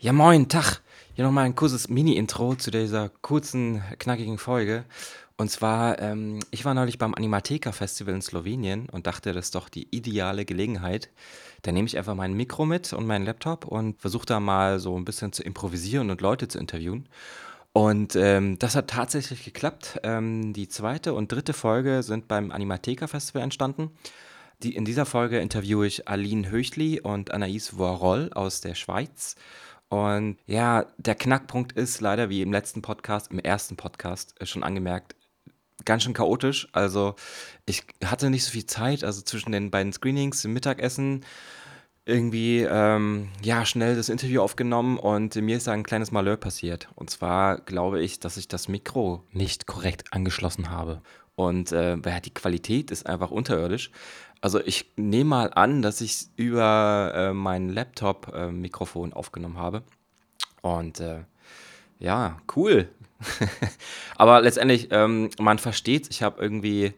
Ja, moin, Tag. Hier nochmal ein kurzes Mini-Intro zu dieser kurzen, knackigen Folge. Und zwar, ähm, ich war neulich beim Animatheker Festival in Slowenien und dachte, das ist doch die ideale Gelegenheit. Da nehme ich einfach mein Mikro mit und meinen Laptop und versuche da mal so ein bisschen zu improvisieren und Leute zu interviewen. Und ähm, das hat tatsächlich geklappt. Ähm, die zweite und dritte Folge sind beim Animatheker Festival entstanden. Die, in dieser Folge interviewe ich Aline Höchli und Anaïs Voirol aus der Schweiz. Und ja, der Knackpunkt ist leider, wie im letzten Podcast, im ersten Podcast äh, schon angemerkt, ganz schön chaotisch. Also ich hatte nicht so viel Zeit, also zwischen den beiden Screenings, dem Mittagessen, irgendwie ähm, ja schnell das Interview aufgenommen und mir ist da ein kleines Malheur passiert. Und zwar glaube ich, dass ich das Mikro nicht korrekt angeschlossen habe. Und äh, die Qualität ist einfach unterirdisch. Also ich nehme mal an, dass ich es über äh, mein Laptop-Mikrofon äh, aufgenommen habe. Und äh, ja, cool. Aber letztendlich, ähm, man versteht Ich habe irgendwie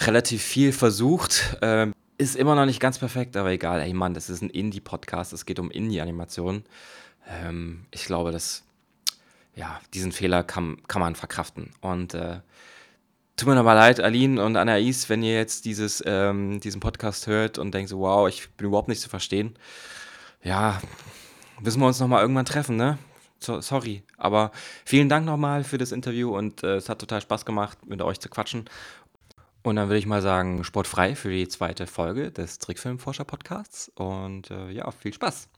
relativ viel versucht. Ähm, ist immer noch nicht ganz perfekt, aber egal. Ey Mann, das ist ein Indie-Podcast. Es geht um Indie-Animationen. Ähm, ich glaube, dass ja, diesen Fehler kann, kann man verkraften. Und äh, Tut mir nochmal leid, Aline und Anaïs, wenn ihr jetzt dieses, ähm, diesen Podcast hört und denkt so, wow, ich bin überhaupt nicht zu verstehen. Ja, müssen wir uns nochmal irgendwann treffen, ne? So, sorry. Aber vielen Dank nochmal für das Interview und äh, es hat total Spaß gemacht, mit euch zu quatschen. Und dann würde ich mal sagen, sportfrei für die zweite Folge des Trickfilmforscher-Podcasts. Und äh, ja, viel Spaß.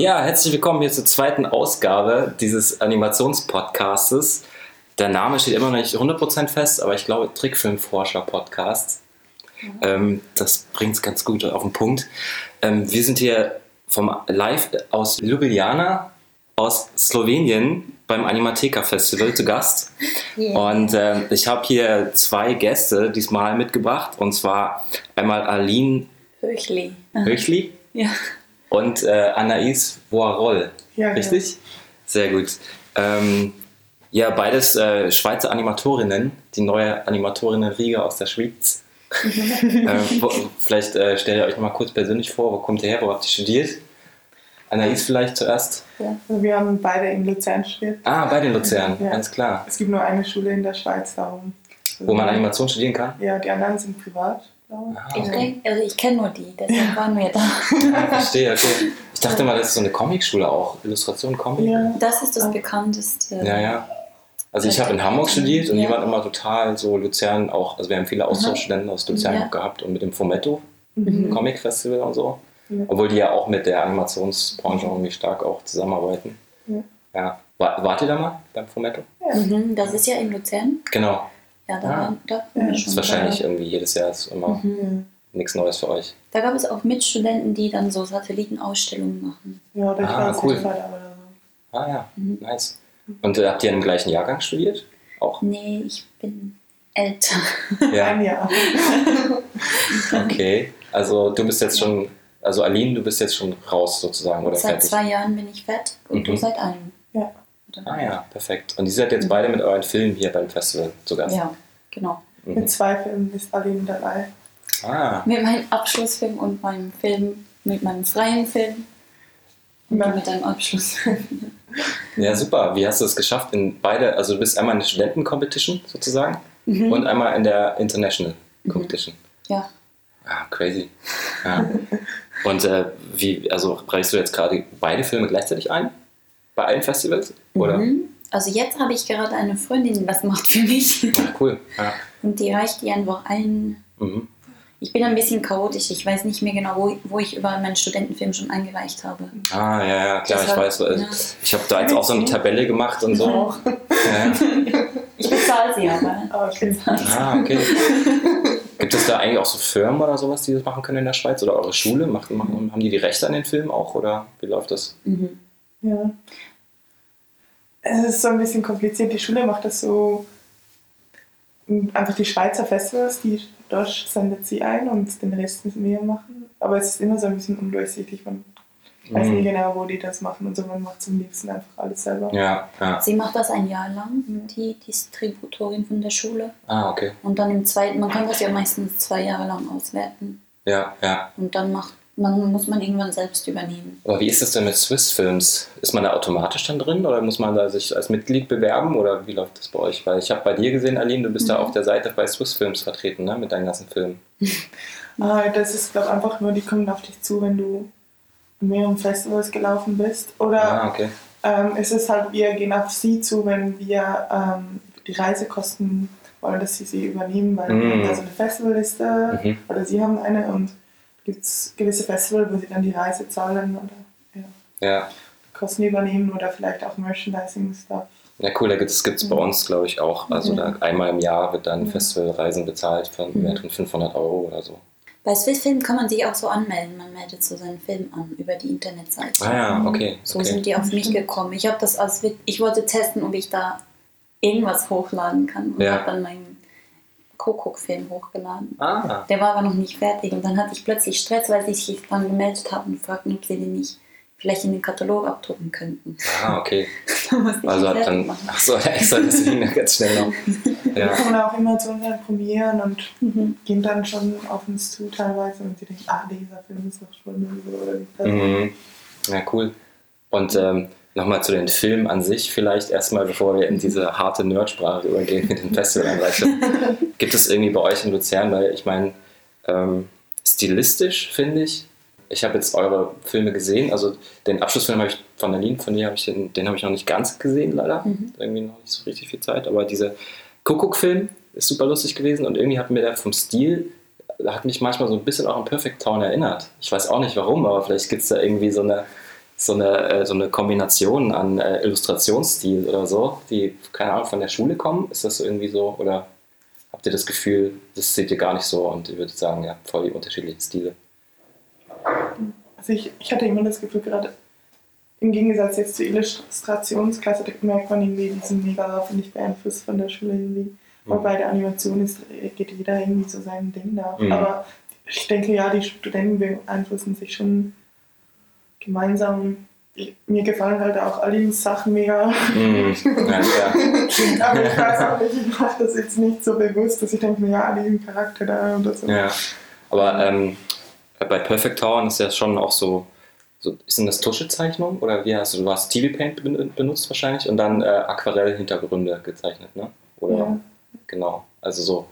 Ja, herzlich willkommen hier zur zweiten Ausgabe dieses Animationspodcastes. Der Name steht immer noch nicht 100% fest, aber ich glaube Trickfilmforscher-Podcast. Ähm, das bringt es ganz gut auf den Punkt. Ähm, wir sind hier vom live aus Ljubljana aus Slowenien beim Animatheker Festival zu Gast. Yeah. Und äh, ich habe hier zwei Gäste diesmal mitgebracht. Und zwar einmal Aline Höchli. Höchli? Ja und äh, Anaïs Voirol. Ja, Richtig? Ja. Sehr gut. Ähm, ja, beides äh, Schweizer Animatorinnen, die neue Animatorinnen-Riege aus der Schweiz. äh, wo, vielleicht äh, stellt ihr euch mal kurz persönlich vor, wo kommt ihr her, wo habt ihr studiert? Anaïs vielleicht zuerst? Ja, also wir haben beide in Luzern studiert. Ah, beide in Luzern, ja. ganz klar. Es gibt nur eine Schule in der Schweiz, darum. Wo man Animation studieren kann? Ja, die anderen sind privat. Ah, okay. Ich, also ich kenne nur die, deshalb waren wir da. Ah, verstehe, okay. Ich dachte mal, das ist so eine Comicschule auch. Illustration, Comic. Ja. Das ist das bekannteste. Ja, ja. Also ich habe in Hamburg studiert und ja. die waren immer total so Luzern auch, also wir haben viele Austauschstudenten aus Luzern ja. gehabt und mit dem Fumetto mhm. Comic Festival und so. Ja. Obwohl die ja auch mit der Animationsbranche irgendwie stark auch zusammenarbeiten. Ja. ja. Wart ihr da mal beim Fumetto? Ja. Mhm. Das ist ja in Luzern. Genau. Ja, da, ah. da ja, das ist wahrscheinlich da. irgendwie jedes Jahr ist immer mhm. nichts Neues für euch. Da gab es auch Mitstudenten, die dann so Satellitenausstellungen machen. Ja, da ah, cool. Ah ja, mhm. nice. Und äh, habt ihr im gleichen Jahrgang studiert? Auch? Nee, ich bin älter. Ja. Ein Jahr. okay, also du bist jetzt schon, also Aline, du bist jetzt schon raus sozusagen, oder Seit fertig? zwei Jahren bin ich fett und mhm. du seit einem. Ja. Ah ja, perfekt. Und ihr seid jetzt beide mit euren Filmen hier beim Festival zu Gast? Ja, genau. Mhm. Mit zwei Filmen ist Aline dabei. Ah. Mit meinem Abschlussfilm und meinem Film, mit meinem freien Film. Und ja. mit einem Abschlussfilm. Ja, super. Wie hast du es geschafft? In beide, also du bist einmal in der Studenten-Competition sozusagen mhm. und einmal in der International. Competition. Mhm. Ja. Ah, crazy. Ja. und äh, wie, also reichst du jetzt gerade beide Filme gleichzeitig ein? Bei allen Festivals? Oder? Mhm. Also jetzt habe ich gerade eine Freundin, die das macht für mich. Ja, cool. Ja. Und die reicht die einfach ein. Mhm. Ich bin ein bisschen chaotisch. Ich weiß nicht mehr genau, wo, wo ich über meinen Studentenfilm schon eingereicht habe. Ah, ja, ja, klar, ich weiß. Ja. Ich habe da jetzt auch so eine Tabelle gemacht und so. Ja. Ich bezahle sie aber. bezahle sie. Ah, okay. Gibt es da eigentlich auch so Firmen oder sowas, die das machen können in der Schweiz? Oder eure Schule? Machen, machen, haben die die Rechte an den Filmen auch? Oder wie läuft das? Mhm. Ja. Es ist so ein bisschen kompliziert. Die Schule macht das so, einfach die Schweizer Festivals, die dort sendet sie ein und den Rest müssen wir machen. Aber es ist immer so ein bisschen undurchsichtig. Man Ich weiß nie genau, wo die das machen und so. Man macht zum liebsten einfach alles selber. Ja, ja. Sie macht das ein Jahr lang, die Distributorin von der Schule. Ah, okay. Und dann im zweiten, man kann das ja meistens zwei Jahre lang auswerten. Ja, ja. Und dann macht man, muss man irgendwann selbst übernehmen. Aber wie ist es denn mit Swiss Films? Ist man da automatisch dann drin oder muss man da sich als Mitglied bewerben oder wie läuft das bei euch? Weil ich habe bei dir gesehen, Aline, du bist mhm. da auf der Seite bei Swiss Films vertreten, ne? mit deinen ganzen Filmen. ah, das ist, glaube ich, einfach nur, die kommen auf dich zu, wenn du in mehreren Festivals gelaufen bist. Oder ah, okay. ähm, es ist halt, wir gehen auf sie zu, wenn wir ähm, die Reisekosten wollen, dass sie sie übernehmen, weil mm. da so eine Festivalliste mhm. oder sie haben eine und gibt es gewisse Festivals, wo sie dann die Reise zahlen oder ja, ja. Kosten übernehmen oder vielleicht auch Merchandising-Stuff. Ja, cool, da gibt es mhm. bei uns, glaube ich, auch. Also da einmal im Jahr wird dann mhm. Festivalreisen bezahlt von mhm. mehr als 500 Euro oder so. Bei Swissfilm kann man sich auch so anmelden. Man meldet so seinen Film an über die Internetseite. Ah ja, okay. So okay. sind die auf mich gekommen. Ich habe das als ich wollte testen, ob ich da irgendwas hochladen kann und ja. habe dann meinen Kuckuck-Film hochgeladen. Ah. Der war aber noch nicht fertig und dann hatte ich plötzlich Stress, weil sie sich dann gemeldet haben und fragten, ob sie den nicht vielleicht in den Katalog abdrucken könnten. Ah, okay. also hat dann, machen. ach so, extra deswegen ganz schnell noch. Ja. Die kommen auch immer zu unseren Premieren und mhm. gehen dann schon auf uns zu teilweise und sie denken, ah, dieser Film ist noch schon oder die mhm. Ja, cool. Und ähm, nochmal zu den Filmen an sich vielleicht erstmal, bevor wir in diese harte Nerdsprache übergehen mit den Festivalanreichen. Gibt es irgendwie bei euch in Luzern, weil ich meine, ähm, stilistisch finde ich, ich habe jetzt eure Filme gesehen, also den Abschlussfilm habe ich von Aline, von dir habe ich den, den habe ich noch nicht ganz gesehen leider, mhm. irgendwie noch nicht so richtig viel Zeit, aber dieser Kuckuck-Film ist super lustig gewesen und irgendwie hat mir der vom Stil, hat mich manchmal so ein bisschen auch an Perfect Town erinnert. Ich weiß auch nicht warum, aber vielleicht gibt es da irgendwie so eine so eine, äh, so eine Kombination an äh, Illustrationsstil oder so, die, keine Ahnung, von der Schule kommen? Ist das so irgendwie so? Oder habt ihr das Gefühl, das seht ihr gar nicht so und ihr würdet sagen, ja, voll die unterschiedlichen Stile? Also ich, ich hatte immer das Gefühl, gerade im Gegensatz jetzt zur Illustrationsklasse, da merkt man irgendwie diesen mega, finde ich, Beeinfluss von der Schule irgendwie. Mhm. Und bei der Animation ist, geht jeder irgendwie so sein Ding nach. Mhm. Aber ich denke, ja, die Studenten beeinflussen sich schon gemeinsam. Mir gefallen halt auch alle Sachen mega. Mm, ja, ja. Aber ich weiß auch nicht, ich mache das jetzt nicht so bewusst, dass ich denke mir, ja, alle Charakter da oder so. Ja, aber ähm, bei Perfect Town ist ja schon auch so, so ist denn das Tuschezeichnung oder wie hast du, du hast TV Paint benutzt wahrscheinlich und dann äh, Aquarell-Hintergründe gezeichnet, ne? Oder ja. genau, also so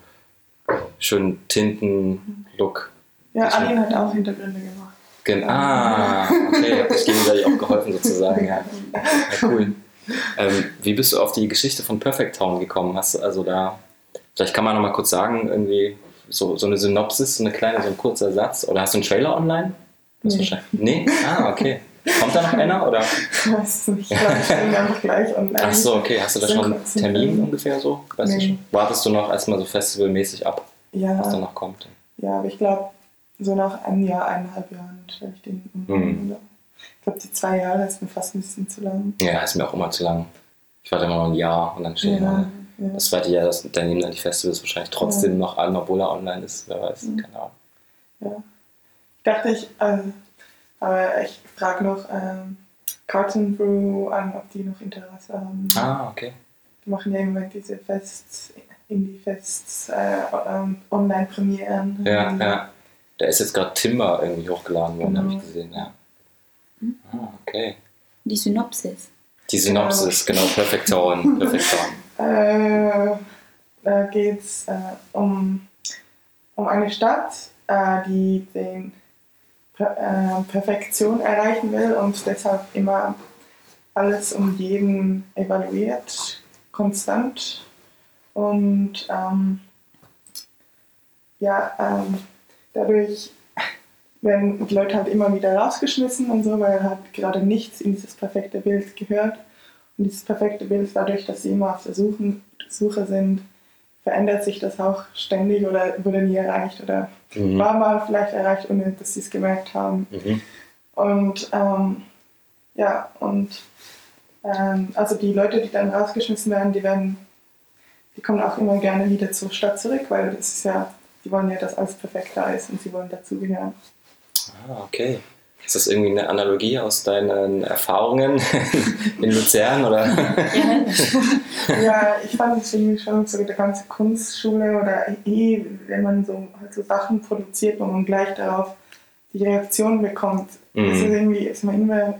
schön Tinten-Look. Ja, Aline hat auch Hintergründe gemacht. Gen ah, okay, habt euch gegenseitig auch geholfen sozusagen, ja. ja cool. Ähm, wie bist du auf die Geschichte von Perfect Town gekommen? Hast du also da, vielleicht kann man noch mal kurz sagen, irgendwie so, so eine Synopsis, so eine kleine, so ein kurzer Satz. Oder hast du einen Trailer online? Nee. nee? Ah, okay. Kommt da noch einer? Oder? Ich weiß nicht, ich glaube, ich bin gleich online. Ach so, okay. Hast du da schon einen Termin ungefähr so? Weißt nee. du, wartest du noch erstmal so festivalmäßig ab, ja. was da noch kommt? Ja, aber ich glaube, so nach einem Jahr, eineinhalb Jahren stelle ich den mhm. Ich glaube, die zwei Jahre ist mir fast ein bisschen zu lang. Ja, ist mir auch immer zu lang. Ich warte immer noch ein Jahr und dann stehe ja, ja. Das zweite Jahr, das, dann nehmen dann die Festivals wahrscheinlich trotzdem ja. noch an, obwohl er online ist. Wer weiß, mhm. keine Ahnung. Ja. Ich dachte, ich, ähm, aber ich frage noch ähm, Carton Brew an, ob die noch Interesse haben. Ah, okay. Die machen ja im Moment diese Fests, Indie-Fests, äh, ähm, Online-Premieren. Ja, ja. Da ist jetzt gerade Timber irgendwie hochgeladen worden, genau. habe ich gesehen, ja. Hm? Ah, okay. Die Synopsis. Die Synopsis, genau, Perfect Town. Perfect Town. äh, da geht es äh, um, um eine Stadt, äh, die den per äh, Perfektion erreichen will und deshalb immer alles um jeden evaluiert, konstant. Und ähm, ja, ähm, dadurch werden die Leute halt immer wieder rausgeschmissen und so, weil halt gerade nichts in dieses perfekte Bild gehört. Und dieses perfekte Bild, dadurch, dass sie immer auf der Suche, Suche sind, verändert sich das auch ständig oder wurde nie erreicht oder mhm. war mal vielleicht erreicht, ohne dass sie es gemerkt haben. Mhm. Und ähm, ja, und ähm, also die Leute, die dann rausgeschmissen werden, die werden, die kommen auch immer gerne wieder zur Stadt zurück, weil das ist ja die wollen ja, dass alles perfekt da ist und sie wollen dazugehören. Ah, okay. Ist das irgendwie eine Analogie aus deinen Erfahrungen in Luzern? Oder? ja, ich fand es irgendwie schon so der ganze Kunstschule oder eh, wenn man so, halt so Sachen produziert, wo man gleich darauf die Reaktion bekommt, mhm. ist, irgendwie, ist man immer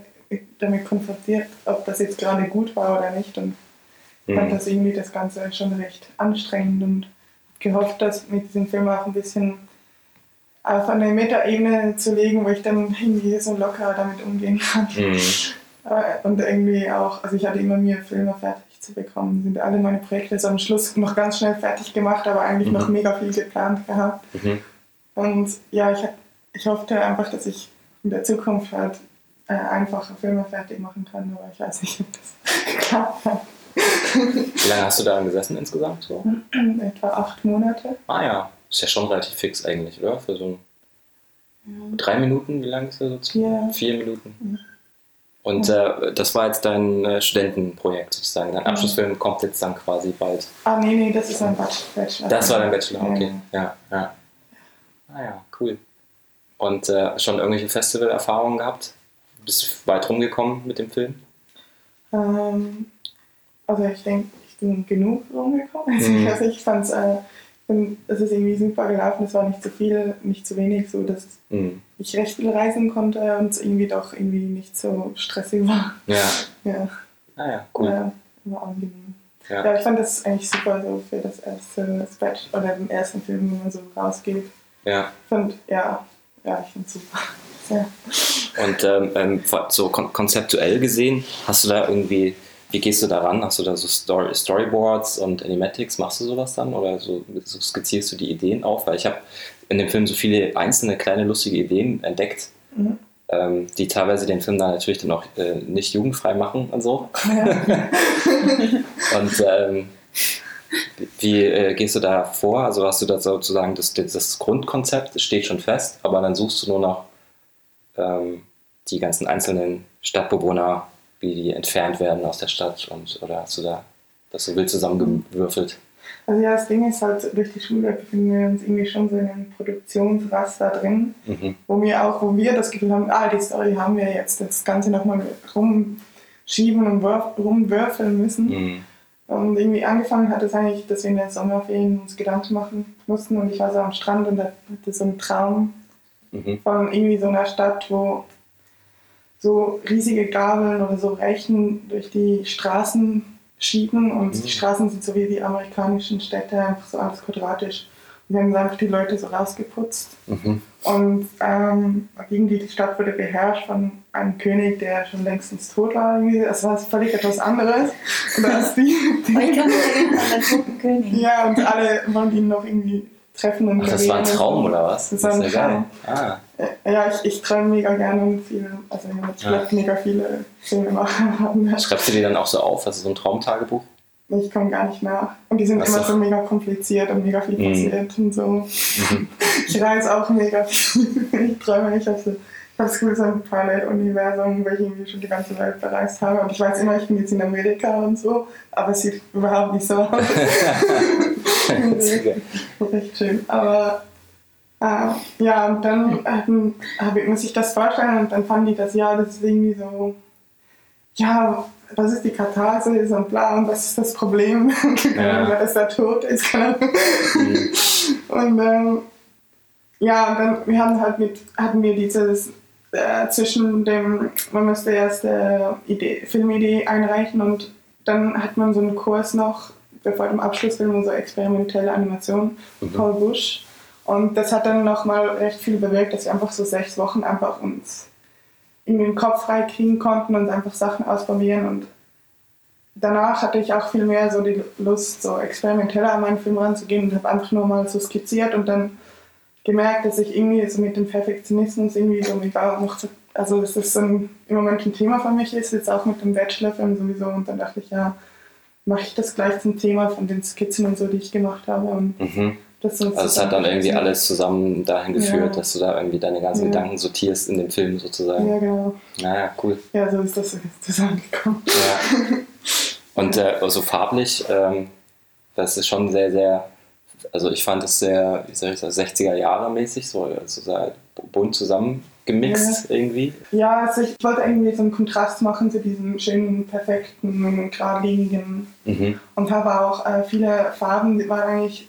damit konfrontiert, ob das jetzt gerade gut war oder nicht. Und mhm. fand das irgendwie das Ganze schon recht anstrengend und gehofft, dass mit diesem Film auch ein bisschen auf eine Metaebene zu legen, wo ich dann irgendwie so locker damit umgehen kann. Mhm. Und irgendwie auch, also ich hatte immer mir Filme fertig zu bekommen, sind alle meine Projekte so am Schluss noch ganz schnell fertig gemacht, aber eigentlich mhm. noch mega viel geplant gehabt. Mhm. Und ja, ich, ich hoffte einfach, dass ich in der Zukunft halt äh, einfache Filme fertig machen kann, aber ich weiß nicht, ob das geklappt hat. Wie lange hast du da gesessen insgesamt? So? Etwa acht Monate. Ah ja, ist ja schon relativ fix eigentlich, oder? Für so ja. drei Minuten, wie lang ist das so? Ja. Vier Minuten. Ja. Und äh, das war jetzt dein äh, Studentenprojekt sozusagen. Dein Abschlussfilm kommt jetzt dann quasi bald. Ah, nee, nee, das ist ein Bachelor. Das war dein Bachelor, okay. Ja, ja. Ah ja, cool. Und äh, schon irgendwelche Festivalerfahrungen gehabt? Bist du weit rumgekommen mit dem Film? Ähm, also ich denke, ich bin genug rumgekommen. Also, mhm. also ich fand es äh, es ist irgendwie super gelaufen. Es war nicht zu viel, nicht zu wenig, so dass mhm. ich recht viel reisen konnte und es irgendwie doch irgendwie nicht so stressig war. Ja. Ja. Ah ja, cool. Ja, war angenehm. Ja. ja, ich fand das eigentlich super so für das erste Sketch oder den ersten Film, wenn man so rausgeht. Ja. Ich fand, ja, ja, ich finde es super. Sehr. Und ähm, ähm so kon konzeptuell gesehen, hast du da irgendwie wie gehst du daran? Hast du da so Story Storyboards und Animatics? Machst du sowas dann? Oder so, so skizzierst du die Ideen auf? Weil ich habe in dem Film so viele einzelne kleine lustige Ideen entdeckt, mhm. ähm, die teilweise den Film dann natürlich dann auch äh, nicht jugendfrei machen und so. Ja. und ähm, wie äh, gehst du da vor? Also hast du da sozusagen das, das Grundkonzept, das steht schon fest, aber dann suchst du nur noch ähm, die ganzen einzelnen Stadtbewohner wie die entfernt werden aus der Stadt und oder hast du da das so wild zusammengewürfelt? Also ja, das Ding ist halt, durch die Schule befinden wir uns irgendwie schon so in einem Produktionsraster drin, mhm. wo wir auch, wo wir das Gefühl haben, ah, die Story haben wir jetzt, das Ganze nochmal rumschieben und rumwürfeln müssen. Mhm. Und irgendwie angefangen hat es eigentlich, dass wir in der Sommerferien uns Gedanken machen mussten und ich war so am Strand und hatte so einen Traum mhm. von irgendwie so einer Stadt, wo so riesige Gabeln oder so Rechen durch die Straßen schieben und mhm. die Straßen sind so wie die amerikanischen Städte, einfach so alles quadratisch. Und wir haben einfach die Leute so rausgeputzt. Mhm. Und ähm, die Stadt wurde beherrscht von einem König, der schon längstens tot war. Es war völlig etwas anderes. Und als die, die ich kann mich König. Ja, und alle wollen ihn noch irgendwie treffen und Ach, das war ein Traum oder was? Das, das war ein Traum. Ah. Ja, ich, ich träume mega gerne und viel, also ich habe ja. mega viele Filme machen. Schreibst du die dann auch so auf? Also so ein Traumtagebuch? Ich komme gar nicht nach. Und die sind Ach immer so mega kompliziert und mega viel mhm. passiert und so. Mhm. Ich reise auch mega viel. ich träume, ich habe so, das Gefühl, so ein Paralleluniversum, wo ich irgendwie schon die ganze Welt bereist habe. Und ich weiß immer, ich bin jetzt in Amerika und so, aber es sieht überhaupt nicht so aus. Recht schön. Aber äh, ja, und dann ähm, ich, muss ich das vorstellen und dann fanden die das, ja, das ist irgendwie so, ja, was ist die Katharsis und bla und was ist das Problem, ja. dass er tot ist. Und ähm, ja, dann wir haben halt mit, hatten wir dieses äh, zwischen dem, man müsste erst äh, Idee, Filmidee einreichen und dann hat man so einen Kurs noch, bevor dem Abschlussfilm, so experimentelle Animation, mhm. Paul Busch und das hat dann nochmal recht viel bewirkt, dass wir einfach so sechs Wochen einfach uns in den Kopf frei kriegen konnten und einfach Sachen ausprobieren. Und danach hatte ich auch viel mehr so die Lust, so experimenteller an meinen Film ranzugehen und habe einfach nur mal so skizziert und dann gemerkt, dass ich irgendwie so mit dem Perfektionismus irgendwie so mega noch so, also dass das ein, im Moment ein Thema für mich ist, jetzt auch mit dem Bachelorfilm sowieso. Und dann dachte ich, ja, mache ich das gleich zum Thema von den Skizzen und so, die ich gemacht habe. Und mhm also es hat dann irgendwie alles zusammen dahin geführt, ja. dass du da irgendwie deine ganzen ja. Gedanken sortierst in dem Film sozusagen. Ja, genau. Naja, cool. Ja, so ist das zusammengekommen. Ja. Und äh, also farblich, ähm, das ist schon sehr, sehr, also ich fand es sehr, wie soll ich sagen, 60er Jahre mäßig, so also sehr bunt zusammengemischt gemixt irgendwie? Ja, also ich wollte irgendwie so einen Kontrast machen zu diesem schönen, perfekten, geradlinigen. Mhm. Und habe auch äh, viele Farben, die waren eigentlich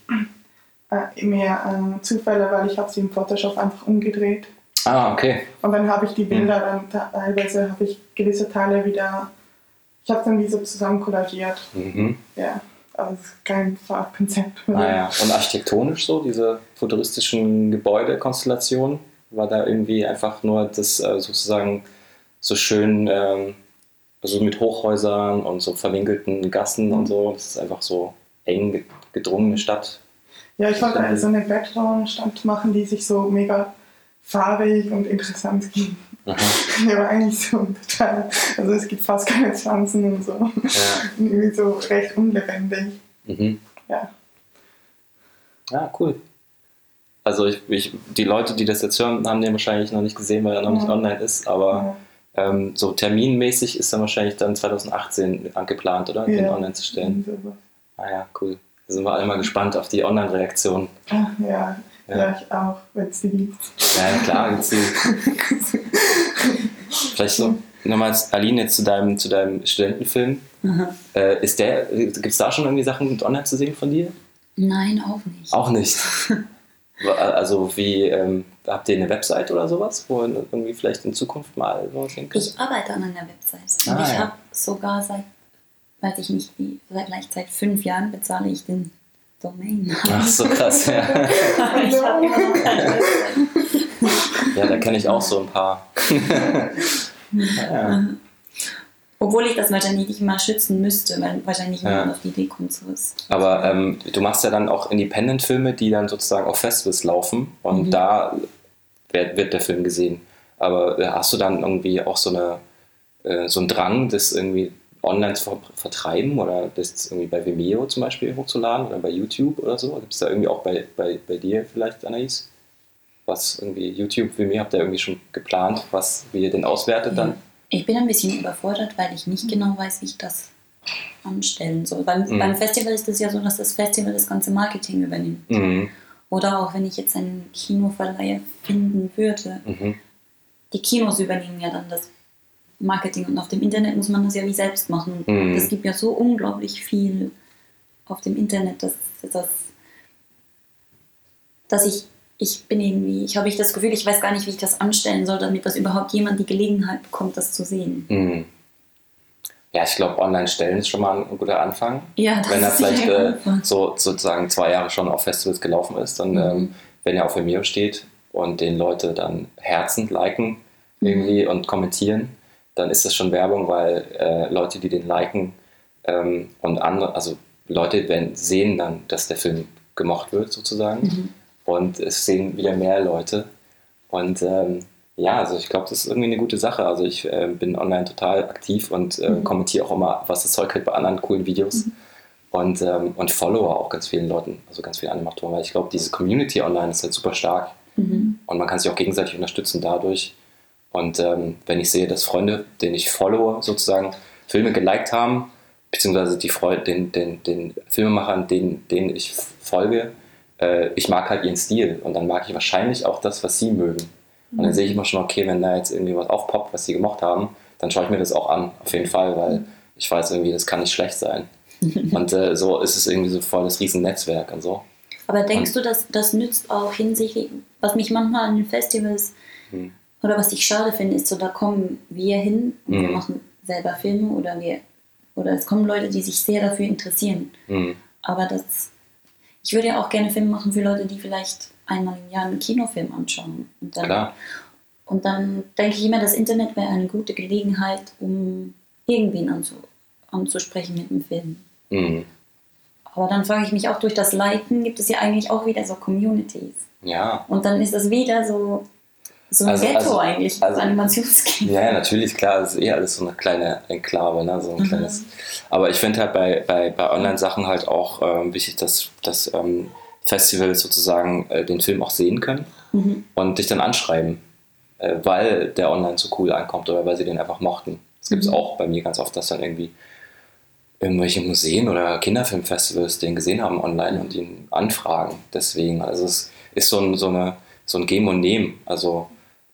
äh, mehr äh, Zufälle, weil ich habe sie im Photoshop einfach umgedreht. Ah, okay. Und dann habe ich die Bilder dann teilweise habe ich gewisse Teile wieder, ich habe dann wie so zusammen kollagiert. Mhm. Ja, aber es ist kein Farbkonzept. Ah, ja. Und architektonisch so, diese futuristischen Gebäudekonstellationen, war da irgendwie einfach nur das äh, sozusagen so schön, ähm, also mit Hochhäusern und so verwinkelten Gassen und so, das ist einfach so eng gedrungene Stadt. Ja, ich wollte also eine Background-Stadt machen, die sich so mega farbig und interessant ging. Aha. Ja, aber eigentlich so total. Also es gibt fast keine Pflanzen und so. Ja. Irgendwie so recht unlebendig. Mhm. Ja. Ja, cool. Also ich, ich, die Leute, die das jetzt hören, haben den wahrscheinlich noch nicht gesehen, weil er noch nicht Ja. online ist, aber ähm, so terminmäßig ist dann wahrscheinlich dann 2018 geplant, oder? Den Ja. online zu stellen. So. Ah ja, cool. Da sind wir alle mal gespannt auf die Online-Reaktion. Ah, ja, Ja. ja. ich auch, wenn es die gibt. Ja, klar, gibt's die. Vielleicht so, nochmal, Aline, jetzt zu deinem, zu deinem Studentenfilm. Äh, ist der, gibt es da schon irgendwie Sachen mit online zu sehen von dir? Nein, auch nicht. Auch nicht. Also wie, ähm, habt ihr eine Website oder sowas, wo ihr irgendwie vielleicht in Zukunft mal sowas hin könnt? Ich arbeite an einer Website. Und Ah, ich ja. habe sogar seit, weiß ich nicht wie, seit vielleicht seit fünf Jahren bezahle ich den Domain. Ach so krass, ja. Aber ich habe immer noch keine Website. Ja, da kenne ich auch so ein paar. ja. Obwohl ich das wahrscheinlich nicht mal schützen müsste, weil wahrscheinlich Ja. niemand auf die Idee kommt, sowas. Aber ähm, du machst ja dann auch Independent-Filme, die dann sozusagen auf Festivals laufen und Mhm. da wird, wird der Film gesehen. Aber äh, hast du dann irgendwie auch so, eine, äh, so einen Drang, das irgendwie online zu ver vertreiben oder das irgendwie bei Vimeo zum Beispiel hochzuladen oder bei YouTube oder so? Gibt es da irgendwie auch bei, bei, bei dir vielleicht, Anais? Was irgendwie YouTube, Vimeo, habt ihr irgendwie schon geplant, was wie ihr den auswertet dann? Ich bin ein bisschen überfordert, weil ich nicht genau weiß, wie ich das anstellen soll. Beim, Mhm. beim Festival ist es ja so, dass das Festival das ganze Marketing übernimmt. Mhm. Oder auch wenn ich jetzt einen Kinoverleiher finden würde, Mhm. die Kinos übernehmen ja dann das Marketing und auf dem Internet muss man das ja wie selbst machen. Mhm. Es gibt ja so unglaublich viel auf dem Internet, dass, dass, dass ich, ich bin irgendwie, ich habe ich das Gefühl, ich weiß gar nicht, wie ich das anstellen soll, damit das überhaupt jemand die Gelegenheit bekommt, das zu sehen. Mhm. Ja, ich glaube, online stellen ist schon mal ein guter Anfang. Ja, das wenn er ist vielleicht äh, so sozusagen zwei Jahre schon auf Festivals gelaufen ist, dann, Mhm. ähm, wenn er auf Vimeo steht und den Leute dann herzen, liken Mhm. irgendwie und kommentieren, dann ist das schon Werbung, weil äh, Leute, die den liken ähm, und andere, also Leute werden, sehen dann, dass der Film gemocht wird sozusagen Mhm. und es sehen wieder mehr Leute und ähm, ja, also ich glaube, das ist irgendwie eine gute Sache. Also ich äh, bin online total aktiv und äh, Mhm. kommentiere auch immer, was das Zeug hält bei anderen coolen Videos und, ähm, und follower auch ganz vielen Leuten, also ganz vielen Animatoren, weil ich glaube, diese Community online ist halt super stark Mhm. und man kann sich auch gegenseitig unterstützen dadurch. Und ähm, wenn ich sehe, dass Freunde, denen ich followe, sozusagen Filme geliked haben, beziehungsweise die Freude, den, den, den Filmemachern, denen, denen ich folge, äh, ich mag halt ihren Stil und dann mag ich wahrscheinlich auch das, was sie mögen. Und dann sehe ich immer schon, okay, wenn da jetzt irgendwie was aufpoppt, was sie gemocht haben, dann schaue ich mir das auch an, auf jeden Fall, weil ich weiß irgendwie, das kann nicht schlecht sein. und äh, so ist es irgendwie so voll das Riesennetzwerk und so. Aber denkst du, dass das nützt auch hinsichtlich, was mich manchmal an den Festivals Hm. Oder was ich schade finde, ist so, da kommen wir hin und wir Mhm. machen selber Filme oder wir oder es kommen Leute, die sich sehr dafür interessieren. Hm. Aber das, ich würde ja auch gerne Filme machen für Leute, die vielleicht einmal im Jahr einen Kinofilm anschauen. Und dann, Klar. Und dann denke ich immer, das Internet wäre eine gute Gelegenheit, um irgendwen anzu, anzusprechen mit dem Film. Hm. Aber dann frage ich mich auch, durch das Liken gibt es ja eigentlich auch wieder so Communities. Ja, Und dann ist das wieder so, so ein Also- Ghetto also- eigentlich, also- das Animationskino. Ja, ja, natürlich, klar, das ist eh alles so eine kleine Enklave, ne? so ein Mhm. kleines. Aber ich finde halt bei, bei, bei Online-Sachen halt auch ähm, wichtig, dass, dass ähm, Festivals sozusagen äh, den Film auch sehen können Mhm. und dich dann anschreiben, äh, weil der online so cool ankommt oder weil sie den einfach mochten. Das gibt es Mhm. auch bei mir ganz oft, dass dann irgendwie irgendwelche Museen oder Kinderfilmfestivals den gesehen haben online und ihn anfragen. Deswegen, also es ist so ein, so eine, so ein Geben und Nehmen. Also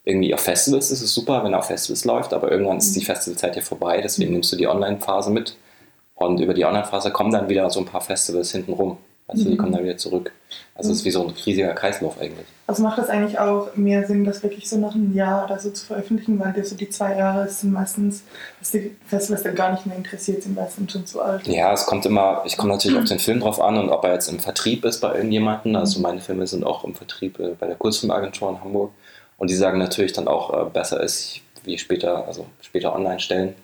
irgendwie auf Festivals ist es super, wenn er auf Festivals läuft, aber irgendwann ist die Festivalzeit ja vorbei, deswegen nimmst du die Online-Phase mit und über die Online-Phase kommen dann wieder so ein paar Festivals hinten rum. Also die kommen dann wieder zurück. Also es ist wie so ein riesiger Kreislauf eigentlich. Also macht das eigentlich auch mehr Sinn, das wirklich so nach einem Jahr oder so zu veröffentlichen, weil so die zwei Jahre sind meistens, dass die Festivals dann gar nicht mehr interessiert sind, weil sie sind schon zu alt. Ja, es kommt immer, ich komme natürlich auf den Film drauf an und ob er jetzt im Vertrieb ist bei irgendjemandem. Also meine Filme sind auch im Vertrieb äh, bei der Kurzfilmagentur in Hamburg. Und die sagen natürlich dann auch, äh, besser ist, wie später, also später online stellen.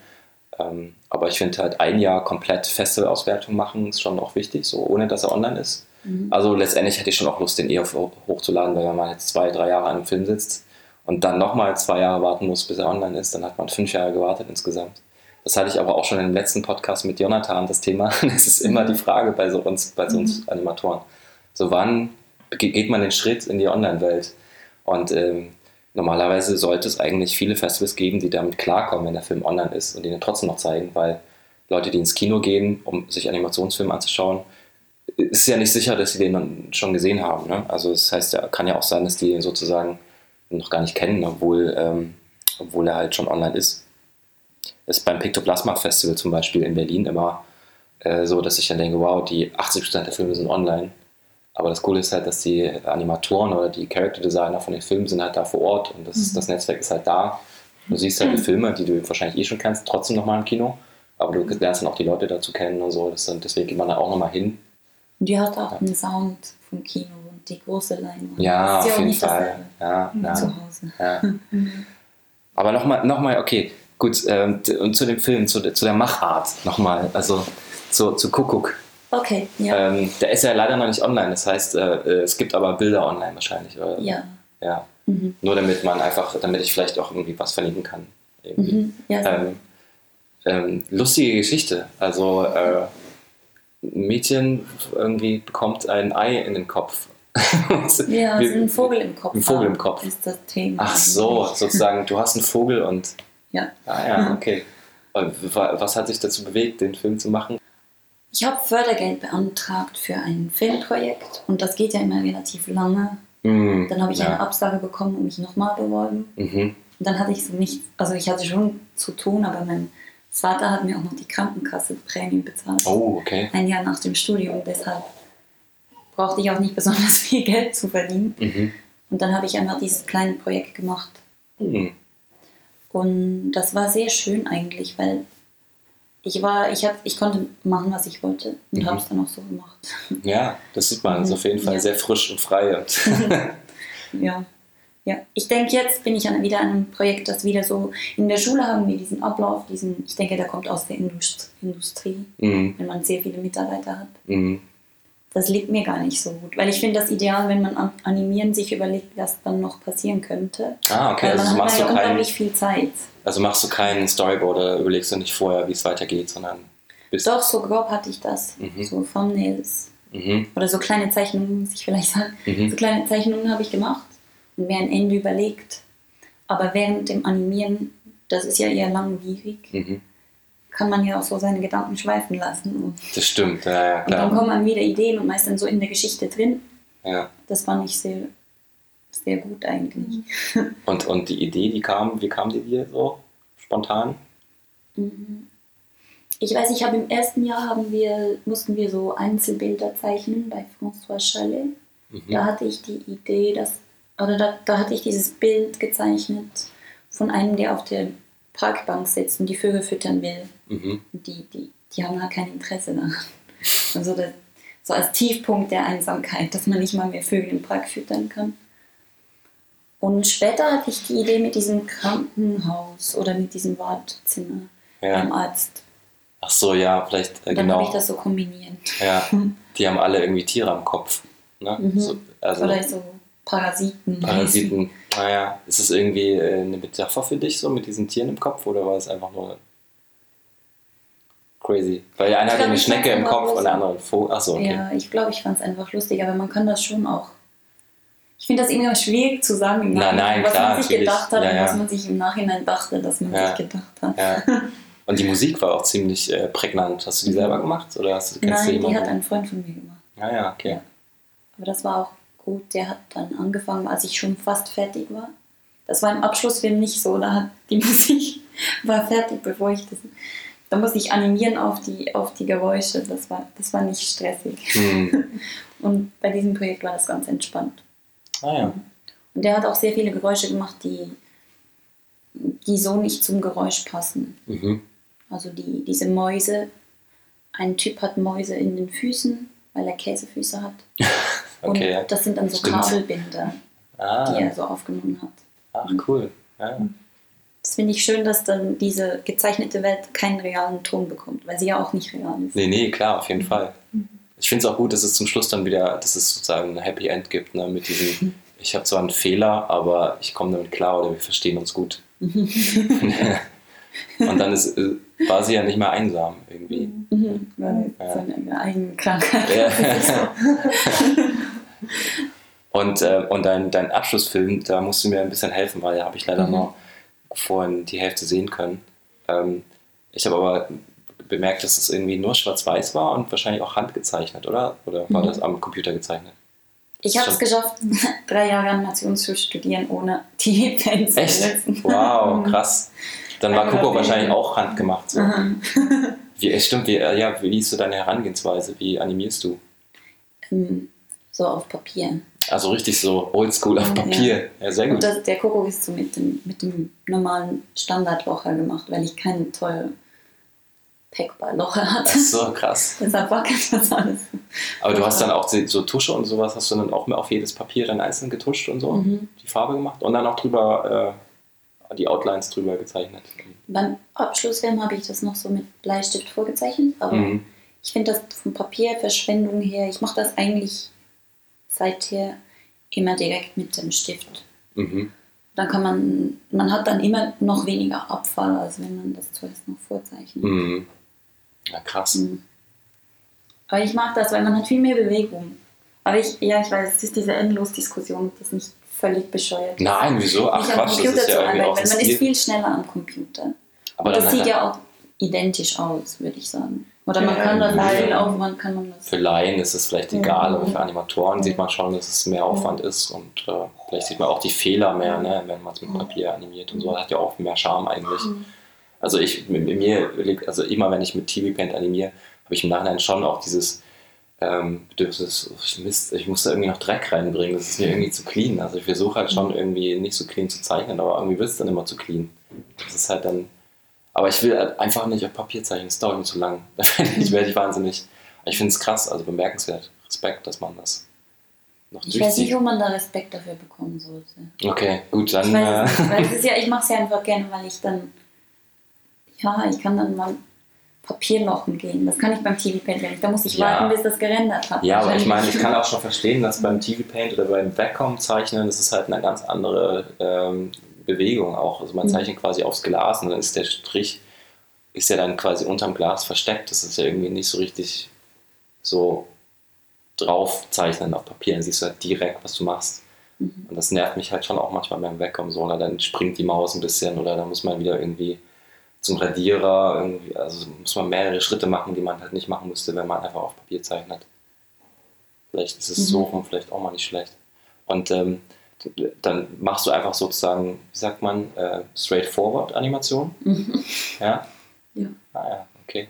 Ähm, aber ich finde halt ein Jahr komplett feste Auswertung machen ist schon auch wichtig, so ohne dass er online ist. Mhm. Also letztendlich hätte ich schon auch Lust, den eh hochzuladen, weil wenn man jetzt zwei, drei Jahre an einem Film sitzt und dann nochmal zwei Jahre warten muss, bis er online ist, dann hat man fünf Jahre gewartet insgesamt. Das hatte ich aber auch schon im letzten Podcast mit Jonathan, das Thema. Es ist immer die Frage bei so uns, bei so uns mhm. Animatoren. So wann geht man den Schritt in die Online-Welt? Und ähm, normalerweise sollte es eigentlich viele Festivals geben, die damit klarkommen, wenn der Film online ist und ihn trotzdem noch zeigen, weil Leute, die ins Kino gehen, um sich Animationsfilme anzuschauen, ist ja nicht sicher, dass sie den dann schon gesehen haben. Ne? Also das heißt, ja, kann ja auch sein, dass die ihn sozusagen noch gar nicht kennen, obwohl, ähm, obwohl er halt schon online ist. Das ist beim Pictoplasma Festival zum Beispiel in Berlin immer äh, so, dass ich dann denke, wow, die 80% der Filme sind online. Aber das Coole ist halt, dass die Animatoren oder die Character Designer von den Filmen sind halt da vor Ort und das, mhm. das Netzwerk ist halt da. Du siehst halt die Filme, die du wahrscheinlich eh schon kennst, trotzdem nochmal im Kino. Aber du lernst dann auch die Leute dazu kennen und so. Das, deswegen geht man da auch nochmal hin. Und die hat auch ja. den Sound vom Kino und die große Leinwand. Ja, auf jeden Fall. Ja, ja. Zu Hause. Ja. Aber nochmal, noch mal, okay, gut, ähm, und zu dem Film, zu, zu der Machart nochmal, also zu, zu Kuckuck. Okay, ja. Ähm, der ist ja leider noch nicht online, das heißt, äh, äh, es gibt aber Bilder online wahrscheinlich, oder? Ja. Ja. Mhm. Nur damit man einfach, damit ich vielleicht auch irgendwie was verlinken kann. Mhm. Ja, ähm, ähm, lustige Geschichte. Also äh, ein Mädchen irgendwie bekommt ein Ei in den Kopf. ja, Wie, ein Vogel im Kopf. Ein Vogel im Kopf. Ist das Thema. Ach so, sozusagen, du hast einen Vogel und. Ja. Ah ja, okay. Und was hat sich dazu bewegt, den Film zu machen? Ich habe Fördergeld beantragt für ein Filmprojekt und das geht ja immer relativ lange. Mhm, dann habe ich ja. eine Absage bekommen und mich nochmal beworben. Mhm. Und dann hatte ich so nicht, also ich hatte schon zu tun, aber mein Vater hat mir auch noch die Krankenkasse Prämien bezahlt. Oh, okay. Ein Jahr nach dem Studium, deshalb brauchte ich auch nicht besonders viel Geld zu verdienen. Mhm. Und dann habe ich einfach dieses kleine Projekt gemacht. Mhm. Und das war sehr schön eigentlich, weil ich war, ich hab, ich konnte machen, was ich wollte und mhm. habe es dann auch so gemacht. Ja, das sieht man. Ist auf jeden Fall ja. sehr frisch und frei. Und ja. Ja, ich denke, jetzt bin ich wieder an einem Projekt, das wieder so, in der Schule haben wir diesen Ablauf, diesen, ich denke, der kommt aus der Industrie, mhm. wenn man sehr viele Mitarbeiter hat. Mhm. Das liegt mir gar nicht so gut, weil ich finde das ideal, wenn man animieren sich überlegt, was dann noch passieren könnte. Ah, okay. Weil also man hat ja unglaublich viel Zeit. Also machst du keinen Storyboard oder überlegst du nicht vorher, wie es weitergeht, sondern bist Doch, so grob hatte ich das. Mhm. So Thumbnails. Mhm. Oder so kleine Zeichnungen, muss ich vielleicht sagen. Mhm. So kleine Zeichnungen habe ich gemacht und mir ein Ende überlegt. Aber während dem Animieren, das ist ja eher langwierig, mhm. kann man ja auch so seine Gedanken schweifen lassen. das stimmt, ja, ja, klar. Und dann kommen dann wieder Ideen und meist dann so in der Geschichte drin. Ja. Das fand ich sehr, sehr gut eigentlich. Und, und die Idee, die kam, wie kam die dir so spontan? Mhm. Ich weiß, ich habe im ersten Jahr haben wir, mussten wir so Einzelbilder zeichnen bei François Chalet. Mhm. Da hatte ich die Idee, dass oder da, da hatte ich dieses Bild gezeichnet von einem, der auf der Parkbank sitzt und die Vögel füttern will. Mhm. Die, die, die haben halt kein Interesse daran. Also das, so als Tiefpunkt der Einsamkeit, dass man nicht mal mehr Vögel im Park füttern kann. Und später hatte ich die Idee mit diesem Krankenhaus oder mit diesem Wartezimmer ja. beim Arzt. Ach so, ja, vielleicht äh, Dann genau. habe ich das so kombiniert. Ja, die haben alle irgendwie Tiere am Kopf. Ne? Mhm. So, also, oder so Parasiten. Parasiten. Naja, ist es irgendwie äh, eine Metapher für dich so mit diesen Tieren im Kopf oder war es einfach nur crazy? Weil der eine hat eine Schnecke im Kopf und der andere einen Vogel. Achso, okay. Ja, ich glaube, ich fand es einfach lustig, aber man kann das schon auch. Ich finde das immer schwierig zu sagen, im nein, nein, was klar, man sich gedacht hat ja, und was man sich im Nachhinein dachte, dass man ja. sich gedacht hat. Ja. Und die Musik war auch ziemlich äh, prägnant. Hast du die selber gemacht? Oder hast du, Nein, die hat ein Freund von mir gemacht. Ah ja, okay. Aber das war auch gut. Der hat dann angefangen, als ich schon fast fertig war. Das war im Abschlussfilm nicht so. Da hat die Musik war fertig, bevor ich das. Da musste ich animieren auf die, auf die Geräusche. Das war, das war nicht stressig. Hm. Und bei diesem Projekt war das ganz entspannt. Ah ja. Und der hat auch sehr viele Geräusche gemacht, die, die so nicht zum Geräusch passen. Mhm. Also die, diese Mäuse. Ein Typ hat Mäuse in den Füßen, weil er Käsefüße hat. Okay, ja. Und das sind dann so Stimmt. Kabelbinder, die Ah, er so aufgenommen hat. ach cool. Ja. Das finde ich schön, dass dann diese gezeichnete Welt keinen realen Ton bekommt, weil sie ja auch nicht real ist. Nee, nee, klar, auf jeden Fall. Ich finde es auch gut, dass es zum Schluss dann wieder, dass es sozusagen ein Happy End gibt, ne, mit diesem, ich habe zwar einen Fehler, aber ich komme damit klar oder wir verstehen uns gut. Und dann ist, äh, war sie ja nicht mehr einsam irgendwie. Mhm. Weil Ja. seine eigene Krankheit. Ja. Und, äh, und dein, dein Abschlussfilm, da musst du mir ein bisschen helfen, weil da habe ich leider Mhm. noch vorhin die Hälfte sehen können. Ähm, ich habe aber bemerkt, dass es irgendwie nur schwarz-weiß war und wahrscheinlich auch handgezeichnet, oder? Oder war Mhm. das am Computer gezeichnet? Ich habe es geschafft, drei Jahre Animation zu studieren, ohne TV-Pens zu Echt? benutzen. Wow, krass. Dann war Coco wahrscheinlich auch handgemacht. So. Wie, stimmt, wie, äh, ja, wie ist so deine Herangehensweise? Wie animierst du? Ähm, So auf Papier. Also richtig so oldschool auf Ja. Papier. Ja, sehr Und gut. das, der Koko ist so mit dem, mit dem normalen Standardlocher gemacht, weil ich keine Packbar-Locher Ach hatte. so, krass. Deshalb wackelt das alles. Aber du hast dann auch so Tusche und sowas, hast du dann auch mehr auf jedes Papier dann einzeln getuscht und so, Mhm. die Farbe gemacht und dann auch drüber äh, die Outlines drüber gezeichnet. Beim Abschlussfilm habe ich das noch so mit Bleistift vorgezeichnet, aber Mhm. ich finde das vom Papierverschwendung her, ich mache das eigentlich seither immer direkt mit dem Stift. Mhm. Dann kann man, man hat dann immer noch weniger Abfall, als wenn man das zuerst noch vorzeichnet. Mhm. Ja, krass. Mhm. Aber ich mag das, weil man hat viel mehr Bewegung. Aber ich, ja, ich weiß, es ist diese Endlos-Diskussion, das ist nicht völlig bescheuert. Nein, wieso? Ach nicht am Quatsch, das Computer ist ja irgendwie arbeiten, auch man ist viel schneller am Computer. Aber das sieht ja auch identisch aus, würde ich sagen. Oder man Ja, kann das Laien. viel Aufwand kann man das. für Laien ist es vielleicht Ja. egal, aber für Animatoren Ja. sieht man schon, dass es mehr Aufwand ist und äh, vielleicht sieht man auch die Fehler mehr, ne, wenn man es mit Papier animiert und so. Hat ja auch mehr Charme eigentlich. Also ich, mir, also immer wenn ich mit TV Paint animiere, habe ich im Nachhinein schon auch dieses ähm, Bedürfnis, ich, Mist, ich muss da irgendwie noch Dreck reinbringen, das ist mir irgendwie zu clean. Also ich versuche halt schon irgendwie nicht so clean zu zeichnen, aber irgendwie wird es dann immer zu clean. Das ist halt dann, aber ich will halt einfach nicht auf Papier zeichnen, das dauert mir zu lang. Da werde ich, werde ich wahnsinnig. Ich finde es krass, also bemerkenswert. Respekt, dass man das noch Ich weiß nicht, durchzieht. wo man da Respekt dafür bekommen sollte. Okay, gut, Ich dann. weiß es Äh, es ist ja, ich mache es ja einfach gerne, weil ich dann, ja, ich kann dann mal Papierlochen gehen. Das kann ich beim TV Paint ja nicht. Da muss ich Ja. warten, bis das gerendert hat. Ja, aber ich meine, ich kann auch schon verstehen, dass beim TV Paint oder beim Wacom-Zeichnen, das ist halt eine ganz andere ähm, Bewegung auch. Also man Mhm. zeichnet quasi aufs Glas und dann ist der Strich, ist ja dann quasi unterm Glas versteckt. Das ist ja irgendwie nicht so richtig so drauf zeichnen auf Papier. Dann siehst du halt direkt, was du machst. Mhm. Und das nervt mich halt schon auch manchmal beim Wacom so. Oder dann springt die Maus ein bisschen oder dann muss man wieder irgendwie zum Radierer, irgendwie, also muss man mehrere Schritte machen, die man halt nicht machen müsste, wenn man einfach auf Papier zeichnet. Vielleicht ist es Mhm. so rum vielleicht auch mal nicht schlecht. Und ähm, dann machst du einfach sozusagen, wie sagt man, äh, straightforward Animation. Mhm. Ja? Ja. Ah ja, okay.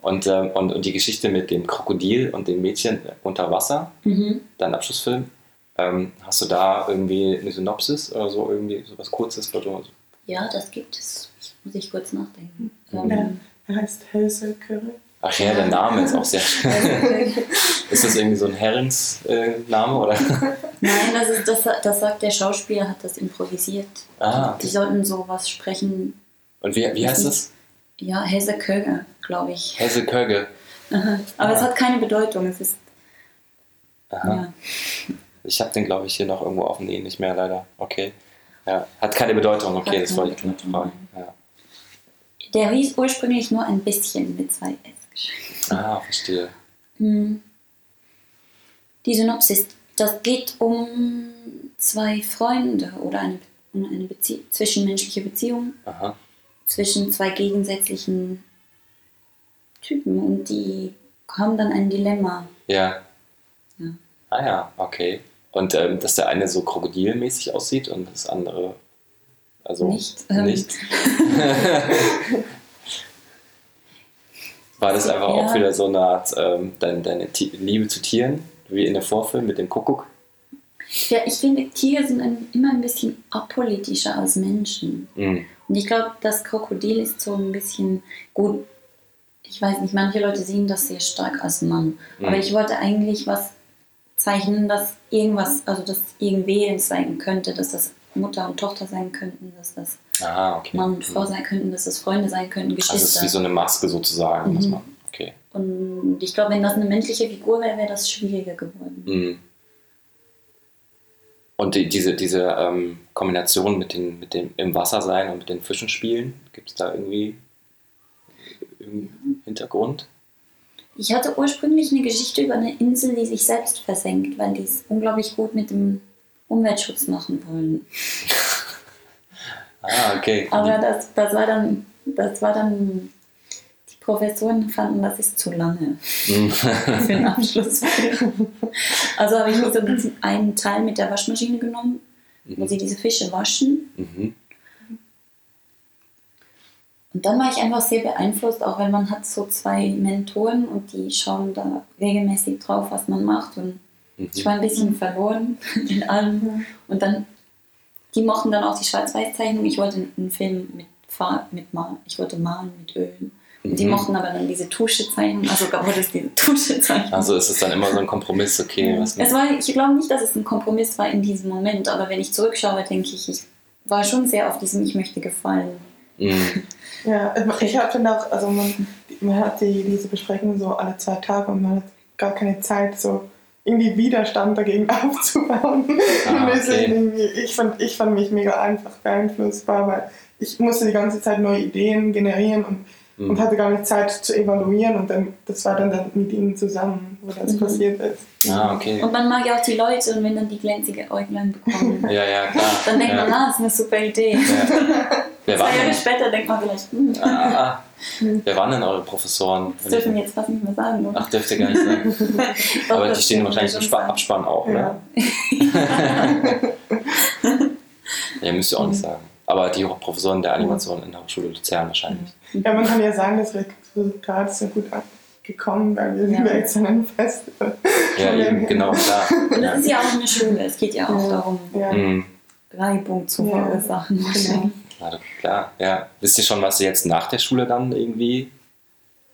Und, ähm, und, und die Geschichte mit dem Krokodil und dem Mädchen unter Wasser, Mhm. dein Abschlussfilm, ähm, hast du da irgendwie eine Synopsis oder so, irgendwie so was Kurzes, wo du Ja, das gibt es. Muss ich kurz nachdenken. Mhm. Ja, er heißt Helse Curry. Ach ja, der Name ist auch sehr schön. Ist das irgendwie so ein Herringsname oder? Nein, das, ist, das, das sagt der Schauspieler, hat das improvisiert. Ah, Die sollten sowas sprechen. und wie, wie heißt das? Ja, Hesse Köger, glaube ich. Hesse Köge. Aha. Aber es Ah. hat keine Bedeutung. Es ist. Aha. Ja. Ich habe den, glaube ich, hier noch irgendwo offen. Nee, nicht mehr leider. Okay. Ja, hat keine Bedeutung. Okay, Hat das wollte ich nur fragen. Ja. Der hieß ursprünglich nur ein bisschen mit zwei S geschrieben. Ah, verstehe. Hm. Die Synopsis, das geht um zwei Freunde oder eine, um eine Bezie zwischenmenschliche Beziehung Aha. zwischen zwei gegensätzlichen Typen und die haben dann ein Dilemma. Ja. Ja. Ah ja, okay. Und ähm, dass der eine so krokodilmäßig aussieht und das andere also Nicht, ähm, nicht. War das einfach auch Ja. wieder so eine Art ähm, deine, deine Liebe zu Tieren, wie in der Vorfilm mit dem Kuckuck? Ja, ich finde, Tiere sind ein, immer ein bisschen apolitischer als Menschen. Mhm. Und ich glaube, das Krokodil ist so ein bisschen gut. Ich weiß nicht, manche Leute sehen das sehr stark als Mann. Mhm. Aber ich wollte eigentlich was zeichnen, dass irgendwas, also dass irgendwen sein könnte, dass das Mutter und Tochter sein könnten, dass das Ah, okay. Mann und Frau sein könnten, dass das Freunde sein könnten, Also es ist Geschwister. wie so eine Maske sozusagen. Mhm. man, okay. und ich glaube, wenn das eine menschliche Figur wäre, wäre das schwieriger geworden. Mhm. Und die, diese, diese ähm, Kombination mit, den, mit dem im Wasser sein und mit den Fischen spielen, gibt es da irgendwie irgendeinen Hintergrund? Ich hatte ursprünglich eine Geschichte über eine Insel, die sich selbst versenkt, weil die es unglaublich gut mit dem Umweltschutz machen wollen. Ah, okay. Aber das, das war dann, das war dann, die Professoren fanden, das ist zu lange Mhm. für einen Abschlussfilm. Also habe ich mir so einen Teil mit der Waschmaschine genommen, wo sie diese Fische waschen. Mhm. Und dann war ich einfach sehr beeinflusst, auch weil man hat so zwei Mentoren und die schauen da regelmäßig drauf, was man macht. Und Mhm. ich war ein bisschen verloren in allem. Und dann, die mochten dann auch die Schwarz-Weiß-Zeichnung. Ich wollte einen Film mit Farb, mit Mal, ich wollte malen mit Öl. Und die Mhm. mochten aber dann diese Tuschezeichnung, also gab es diese Tuschezeichnung. Also ist es dann immer so ein Kompromiss, okay, was Es war, ich glaube nicht, dass es ein Kompromiss war in diesem Moment, aber wenn ich zurückschaue, denke ich, ich war schon sehr auf diesem Ich möchte gefallen. Mhm. Ja, ich habe finde auch, also man, man hat die, diese Besprechungen so alle zwei Tage und man hat gar keine Zeit, so irgendwie Widerstand dagegen aufzubauen. Ah, okay. ich, fand, ich fand mich mega einfach beeinflussbar, weil ich musste die ganze Zeit neue Ideen generieren und, Mhm. und hatte gar nicht Zeit zu evaluieren und dann, das war dann, dann mit ihnen zusammen, wo das Mhm. passiert ist. Ah, okay. Und man mag ja auch die Leute und wenn dann die glänzige Äuglein bekommen, Ja, ja, klar. dann denkt ja. man, ah, das ist eine super Idee. Ja. Wer, Zwei Jahre später denkt man vielleicht, hm, ah, ah, wer waren denn eure Professoren? das dürfen wir jetzt fast nicht mehr sagen. oder? Ach, dürft ihr gar nicht sagen. Doch, Aber die stehen wahrscheinlich im. Abspann auch, oder? Ja, müsst ihr auch nicht Mhm. sagen. Aber die Professoren der Animation in der Hochschule Luzern wahrscheinlich. Ja, man kann ja sagen, das Resultat ist so gut gekommen, weil wir sind Ja. ja jetzt an einem Festival. Ja, eben, genau, klar. Und Ja. das ist ja auch eine Schule, es geht ja auch Ja. darum, Ja, Mhm. Reibung zu Ja. verursachen. genau. Ja, klar, ja. Wisst ihr schon, was ihr jetzt nach der Schule dann irgendwie,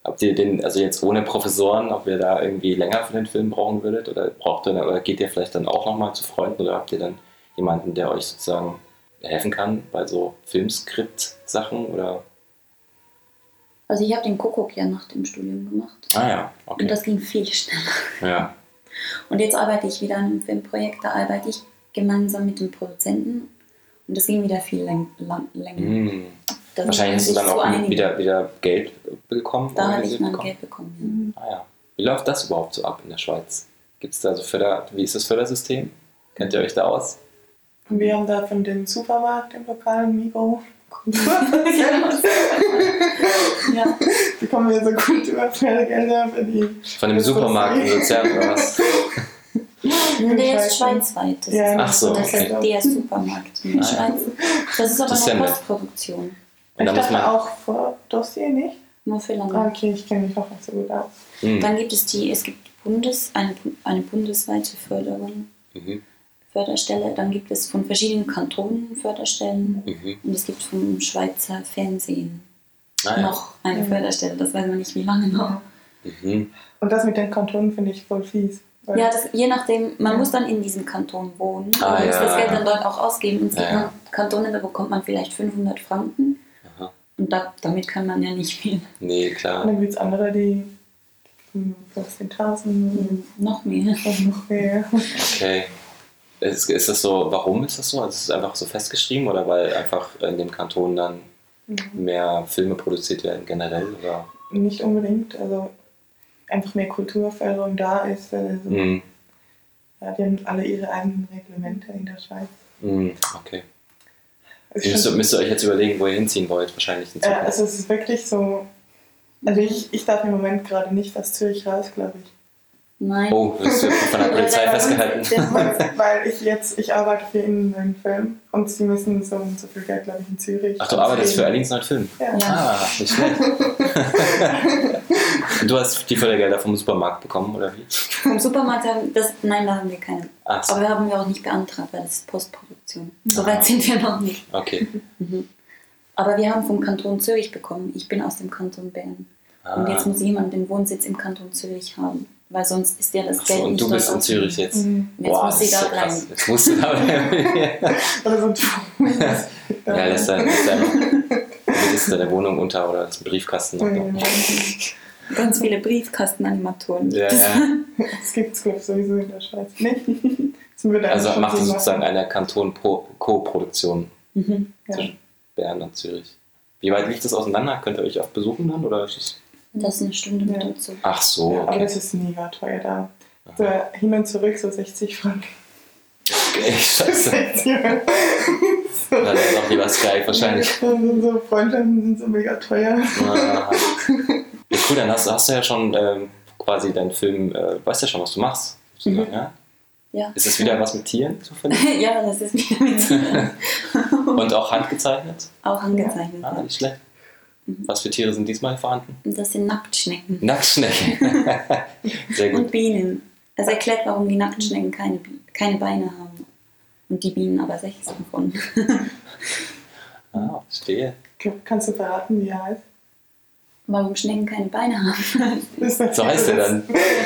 habt ihr den, also jetzt ohne Professoren, ob ihr da irgendwie länger für den Film brauchen würdet oder braucht ihr, oder geht ihr vielleicht dann auch nochmal zu Freunden oder habt ihr dann jemanden, der euch sozusagen helfen kann bei so Filmskript-Sachen oder? Also ich habe den Kuckuck ja nach dem Studium gemacht Ah ja, und okay. das ging viel schneller. Ja. Und jetzt arbeite ich wieder an einem Filmprojekt, da arbeite ich gemeinsam mit dem Produzenten und das ging wieder viel länger. Mhm. Da Wahrscheinlich hast du dann auch einigen. wieder, wieder Geld bekommen. Da hatte ich mein bekommen? Geld bekommen. Ah ja. Wie läuft das überhaupt so ab in der Schweiz? Gibt es da so Förder, wie ist das Fördersystem? Kennt ihr euch da aus? Und wir haben da von dem Supermarkt, dem lokalen Migro, Ja. ja. bekommen wir so Kulturfördergelder für die. Von dem Supermarkt in ist- Luzern oder was? Und der ist schweizweit. Das Ja, ist Ach so, das okay. ist der Supermarkt in der Ah, ja. Schweiz. Das ist aber Das ja nett. Postproduktion. Und Ich dachte man. auch vor Dossier nicht. Nur für Ah, lange. okay, ich kenne mich auch nicht so gut aus. Mhm. Dann gibt es die, es gibt Bundes, eine, eine bundesweite Förderung, Mhm. Förderstelle. Dann gibt es von verschiedenen Kantonen Förderstellen. Mhm. Und es gibt vom Schweizer Fernsehen Ah, ja. noch eine Mhm. Förderstelle. Das weiß man nicht, wie lange noch. Mhm. Und das mit den Kantonen finde ich voll fies. Ja, das, je nachdem, man muss dann in diesem Kanton wohnen Ah, und muss ja. das Geld dann dort auch ausgeben. Und es gibt Ja, ja. dann Kantone, da bekommt man vielleicht 500 Franken Aha. und da, damit kann man ja nicht viel. Nee, Und klar. dann gibt es andere, die die 15.000 Noch mehr. und noch mehr. Okay. Ist, ist das so, warum ist das so? Also ist es einfach so festgeschrieben oder weil einfach in dem Kanton dann mehr Filme produziert werden generell? Oder? Nicht unbedingt, also einfach mehr Kulturförderung da ist. Also, Mhm. ja, die haben alle ihre eigenen Reglemente in der Schweiz. Mhm. Okay. Ist müsst, müsst ihr euch jetzt überlegen, wo ihr hinziehen wollt, wahrscheinlich in äh, Zukunft. also es ist wirklich so, also ich, ich darf im Moment gerade nicht aus Zürich raus, glaube ich. Nein. Oh, wirst du von der Polizei festgehalten? Weil ich jetzt, ich arbeite für ihn einen Film und sie müssen so und so viel Geld, glaube ich, in Zürich. Ach, du arbeitest für Alins neuen Film? Ja. Ah, nicht schlecht. Und du hast die Fördergelder vom Supermarkt bekommen, oder wie? Vom Supermarkt haben das, nein, da haben wir keine. Ach so, Aber wir haben wir auch nicht beantragt, weil das ist Postproduktion. So Ah. weit sind wir noch nicht. okay. Aber wir haben vom Kanton Zürich bekommen. Ich bin aus dem Kanton Bern. Und Ah. jetzt muss jemand den Wohnsitz im Kanton Zürich haben. Weil sonst ist ja das Geld so, und nicht du bist in Zürich jetzt. Mhm. Jetzt muss sie das da so bleiben. Jetzt musst du da bleiben. Oder so ein ja, lässt dann, lässt dann ist deine Wohnung unter oder ist ein Briefkasten noch. Mhm. Ganz viele Briefkastenanimatoren. Ja, Das- ja. Das gibt es, sowieso in der Schweiz. Das würde Also macht ihr sozusagen eine Kanton-Co-Produktion Mhm. Ja. zwischen Bern und Zürich. Wie weit liegt das auseinander? Könnt ihr euch auch besuchen dann? Oder ist es Das ist eine Stunde mit Ja. dazu. Ach so, Ja, aber okay. das ist mega teuer da. So, hin und zurück so 60 Franken. okay scheiße. Dann wäre doch lieber Skype wahrscheinlich. Also so Freundschaften sind so mega teuer. Ah. Ja, cool, dann hast, hast du ja schon ähm, quasi deinen Film, äh, weißt ja schon, was du machst. sozusagen, Ja? Ja. Ist es wieder was mit Tieren zufällig? ja, das ist wieder mit Tieren. Und auch handgezeichnet? Auch angezeichnet. Ah, nicht schlecht. Mhm. Was für Tiere sind diesmal vorhanden? Das sind Nacktschnecken. Nacktschnecken. Sehr gut. Und Bienen. Das erklärt, warum die Nacktschnecken keine, keine Beine haben. Und die Bienen aber sechs davon. Ah, verstehe. Kannst du verraten, wie er heißt? warum Schnecken keine Beine haben. So heißt er dann.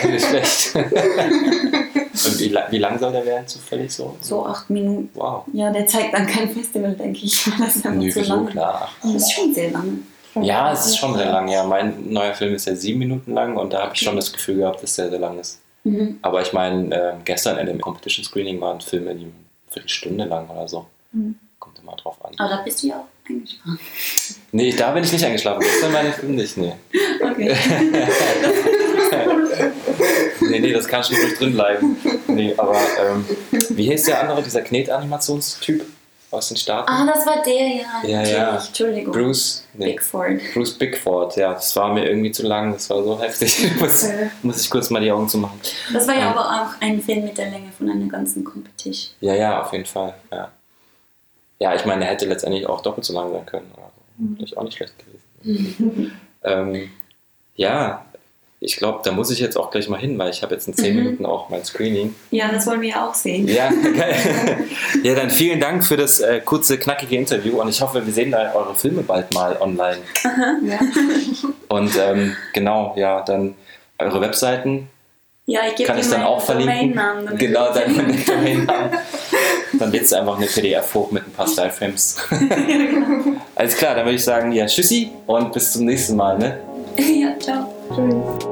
Nicht schlecht. Und wie, wie lang soll der werden zufällig so? So acht Minuten. Wow. Ja, der zeigt dann kein Festival, denke ich. Das ist einfach Nö, zu lang. klar. Das ist schon sehr lang. Ja, es ist schon sehr lang. Ja, mein neuer Film ist ja sieben Minuten lang und da habe ich schon das Gefühl gehabt, dass der sehr lang ist. Mhm. Aber ich meine, äh, gestern in dem Competition Screening waren Filme, die eine Viertelstunde lang oder so. Mhm. Kommt immer drauf an. Aber da bist du ja auch eingeschlafen. Nee, da bin ich nicht eingeschlafen. Gestern meine Film nicht, nee. Okay. Nee, nee, das kann schon ruhig drin bleiben. Nee, aber ähm, wie hieß der andere, dieser Knet-Animationstyp aus den Staaten? ah, das war der, ja. Ja, ja. Entschuldigung. Bruce, nee, Bigford. Bruce Bigford, ja, das war mir irgendwie zu lang, das war so heftig. muss, muss ich kurz mal die Augen zumachen. Das war ja Ja. aber auch ein Film mit der Länge von einer ganzen Competition. Ja, ja, auf jeden Fall, ja. Ja, ich meine, er hätte letztendlich auch doppelt so lang sein können. Also, Vielleicht auch nicht schlecht gewesen. ähm, ja, ich glaube, da muss ich jetzt auch gleich mal hin, weil ich habe jetzt in 10 Mhm. Minuten auch mein Screening. Ja, das wollen wir auch sehen. Ja, geil. ja, dann vielen Dank für das äh, kurze, knackige Interview und ich hoffe, wir sehen da eure Filme bald mal online. Ja, Und ähm, genau, ja, dann eure Webseiten ja ich gebe kann ich dann auch verlinken. Damit Genau, dann Domainnamen. Dann lädst du einfach eine PDF hoch mit ein paar Style-Frames. Alles klar, dann würde ich sagen, ja, tschüssi und bis zum nächsten Mal. Ne? ja, ciao. Tschüss.